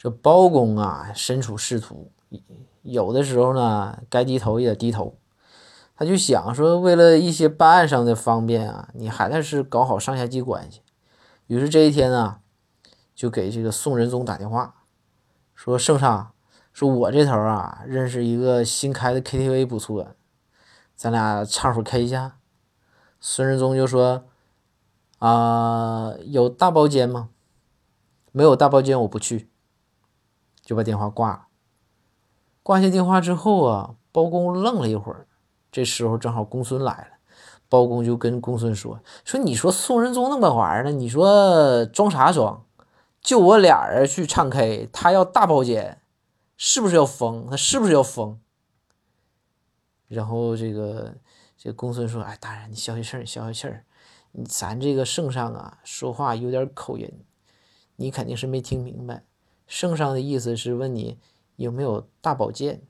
这包公啊，身处仕途，有的时候呢，该低头也得低头。他就想说，为了一些办案上的方便啊，你还得是搞好上下级关系。于是这一天啊，就给这个宋仁宗打电话，说：“圣上，说我这头啊，认识一个新开的 KTV 不错，咱俩唱会 K 去。”孙仁宗就说：“啊，有大包间吗？没有大包间，我不去。”就把电话挂了。挂下电话之后啊，包公愣了一会儿。这时候正好公孙来了，包公就跟公孙说：“说你说宋仁宗那么玩呢？你说装啥装？就我俩人去唱 K，他要大包间，是不是要疯？他是不是要疯？”然后这个这公孙说：“哎，大人，你消消气儿，消消气儿。咱这个圣上啊，说话有点口音，你肯定是没听明白。圣上的意思是问你有没有大宝剑。”